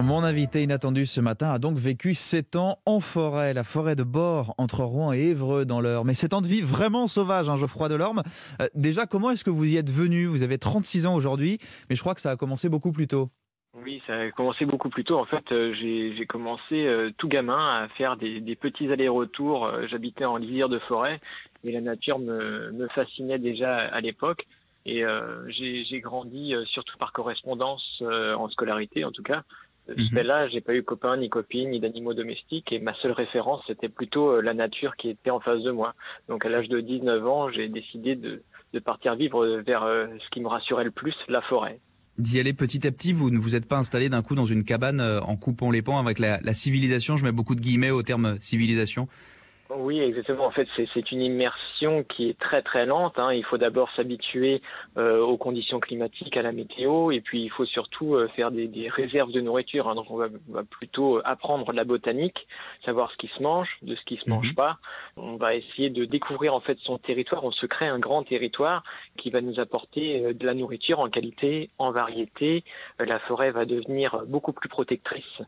Mon invité inattendu ce matin a donc vécu 7 ans en forêt, la forêt de Bord entre Rouen et Évreux dans l'Eure. Mais 7 ans de vie vraiment sauvage, hein, Geoffroy Delorme. Euh, déjà, comment est-ce que vous y êtes venu? Vous avez 36 ans aujourd'hui, mais je crois que ça a commencé beaucoup plus tôt. Oui, ça a commencé beaucoup plus tôt. En fait, euh, j'ai commencé euh, tout gamin à faire des, petits allers-retours. J'habitais en lisière de forêt et la nature me fascinait déjà à l'époque. Et j'ai grandi surtout par correspondance en scolarité, en tout cas. Mais là, j'ai pas eu copain, ni copine, ni d'animaux domestiques, et ma seule référence, c'était plutôt euh, la nature qui était en face de moi. Donc à l'âge de 19 ans, j'ai décidé de, de, partir vivre vers euh, ce qui me rassurait le plus, la forêt. D'y aller petit à petit, vous ne vous êtes pas installé d'un coup dans une cabane euh, en coupant les pans avec la, la civilisation, je mets beaucoup de guillemets au terme civilisation oui, exactement. En fait, c'est une immersion qui est très très lente. Hein. Il faut d'abord s'habituer euh, aux conditions climatiques, à la météo, et puis il faut surtout euh, faire des, des, réserves de nourriture. Hein. Donc, on va, va, plutôt apprendre la botanique, savoir ce qui se mange, de ce qui se mange mhm. pas. On va essayer de découvrir en fait son territoire. On se crée un grand territoire qui va nous apporter euh, de la nourriture en qualité, en variété. la forêt va devenir beaucoup plus protectrice.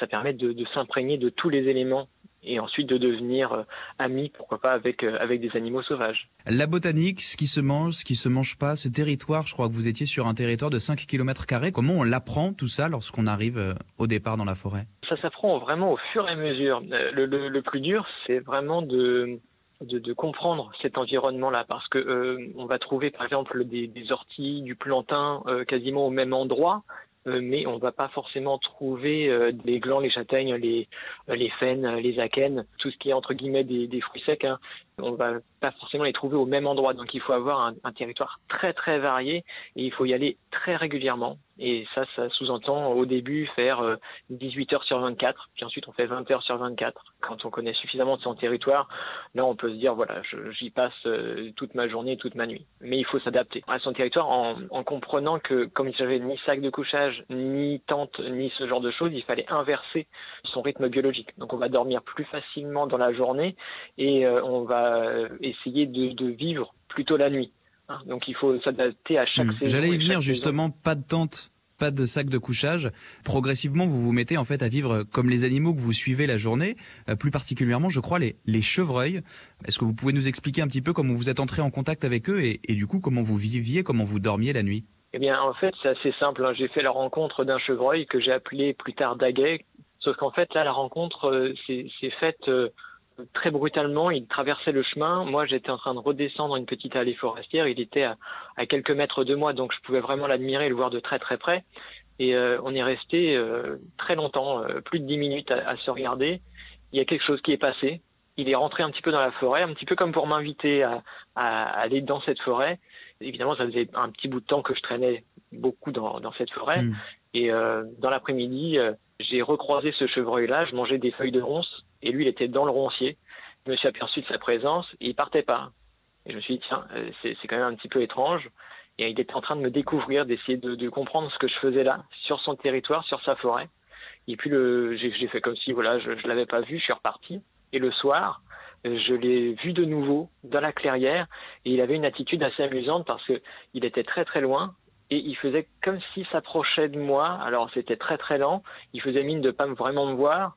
Ça permet de, de s'imprégner de tous les éléments et ensuite de devenir euh, amis, pourquoi pas, avec, euh, avec des animaux sauvages. La botanique, ce qui se mange, ce qui se mange pas, ce territoire, je crois que vous étiez sur un territoire de 5 km. Comment on l'apprend tout ça lorsqu'on arrive euh, au départ dans la forêt? Ça s'apprend vraiment au fur et à mesure. Le, le, plus dur, c'est vraiment de, de, de, comprendre cet environnement-là, parce que on va trouver par exemple des, des orties, du plantain quasiment au même endroit, mais on va pas forcément trouver euh, les glands, les châtaignes, les, les faines, les akènes, tout ce qui est entre guillemets des, des fruits secs. Hein. On va pas forcément les trouver au même endroit. Donc il faut avoir un territoire très très varié et il faut y aller très régulièrement. Et ça, ça sous-entend au début faire 18 euh, heures sur 24, puis ensuite on fait 20 heures sur 24. Quand on connaît suffisamment de son territoire, là on peut se dire voilà, j'y passe euh, toute ma journée, toute ma nuit. Mais il faut s'adapter à son territoire en, en comprenant que comme il s'agit ni sac de couchage, ni tente, ni ce genre de choses, il fallait inverser son rythme biologique. Donc on va dormir plus facilement dans la journée et euh, on va essayer de vivre plutôt la nuit. Hein, donc il faut s'adapter à chaque hmm. saison. J'allais y venir justement, pas de tente, pas de sac de couchage. Progressivement, vous vous mettez en fait à vivre comme les animaux que vous suivez la journée, euh, plus particulièrement, je crois, les, les chevreuils. Est-ce que vous pouvez nous expliquer un petit peu comment vous êtes entré en contact avec eux et, du coup comment vous viviez, comment vous dormiez la nuit? Eh bien, en fait, c'est assez simple. Hein. J'ai fait la rencontre d'un chevreuil que j'ai appelé plus tard Daguet. Sauf qu'en fait, là, la rencontre euh, s'est faite euh, très brutalement, il traversait le chemin. Moi, j'étais en train de redescendre une petite allée forestière. Il était à, quelques mètres de moi, donc je pouvais vraiment l'admirer et le voir de très très près. Et euh, on est resté euh, très longtemps, euh, plus de dix minutes à, se regarder. Il y a quelque chose qui est passé. Il est rentré un petit peu dans la forêt, un petit peu comme pour m'inviter à, aller dans cette forêt. Évidemment, ça faisait un petit bout de temps que je traînais beaucoup dans, cette forêt. Hmm. Et dans l'après-midi, j'ai recroisé ce chevreuil-là. Je mangeais des feuilles de ronces et lui, il était dans le roncier. Je me suis aperçu de sa présence et il partait pas. Et je me suis dit, tiens, euh, c'est quand même un petit peu étrange. Et il était en train de me découvrir, d'essayer de, comprendre ce que je faisais là, sur son territoire, sur sa forêt. Et puis j'ai fait comme si voilà, je ne l'avais pas vu, je suis reparti. Et le soir, je l'ai vu de nouveau dans la clairière et il avait une attitude assez amusante parce qu'il était très très loin et il faisait comme s'il s'approchait de moi. Alors c'était très très lent. Il faisait mine de pas vraiment me voir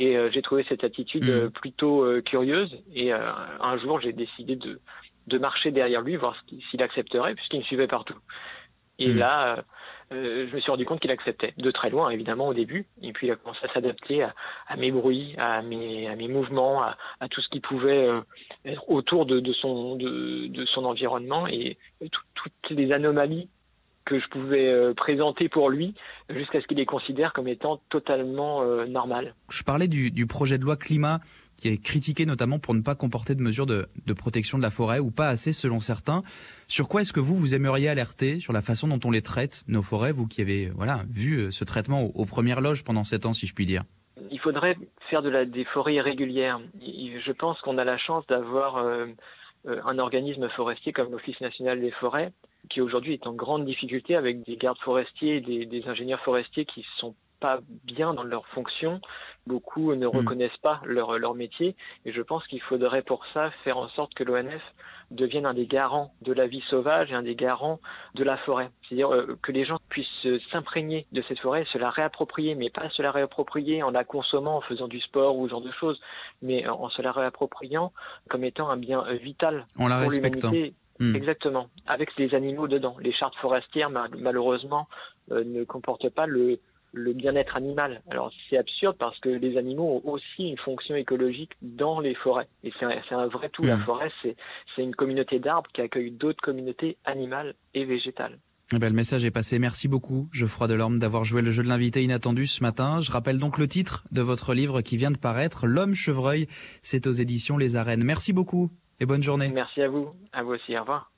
et euh, j'ai trouvé cette attitude euh, mmh. plutôt euh, curieuse. Et un jour, j'ai décidé de, de marcher derrière lui, voir s'il accepterait, puisqu'il me suivait partout. Et mmh. là, je me suis rendu compte qu'il acceptait, de très loin évidemment au début, et puis il a commencé à s'adapter à, à, mes bruits, à mes, à mes mouvements, à, à tout ce qui pouvait être autour de, de, son, de, de son environnement, et toutes les anomalies que je pouvais euh, présenter pour lui jusqu'à ce qu'il les considère comme étant totalement euh, normal. Je parlais du, du, projet de loi climat qui est critiqué notamment pour ne pas comporter de mesures de, de protection de la forêt ou pas assez selon certains. Sur quoi est-ce que vous, vous aimeriez alerter sur la façon dont on les traite, nos forêts, vous qui avez voilà vu euh, ce traitement aux, premières loges pendant sept ans, si je puis dire? Il faudrait faire de la, des forêts irrégulières. Je pense qu'on a la chance d'avoir un organisme forestier comme l'Office national des forêts qui aujourd'hui est en grande difficulté avec des gardes forestiers des, des ingénieurs forestiers qui sont pas bien dans leur fonction. Beaucoup ne reconnaissent pas leur, leur métier. Et je pense qu'il faudrait pour ça faire en sorte que l'ONF devienne un des garants de la vie sauvage et un des garants de la forêt. C'est-à-dire euh, que les gens puissent s'imprégner de cette forêt, se la réapproprier, mais pas se la réapproprier en la consommant, en faisant du sport ou ce genre de choses, mais en se la réappropriant comme étant un bien vital en la pour l'humanité. Hmm. Exactement, avec les animaux dedans. Les chartes forestières, malheureusement, euh, ne comportent pas le, le bien-être animal. Alors c'est absurde parce que les animaux ont aussi une fonction écologique dans les forêts. Et c'est un, un, vrai tout. La hmm. forêt, c'est une communauté d'arbres qui accueille d'autres communautés animales et végétales. Eh ben, le message est passé. Merci beaucoup, Geoffroy Delorme, d'avoir joué le jeu de l'invité inattendu ce matin. Je rappelle donc le titre de votre livre qui vient de paraître, L'homme chevreuil. C'est aux éditions Les Arènes. Merci beaucoup et bonne journée. Merci à vous. À vous aussi. Au revoir.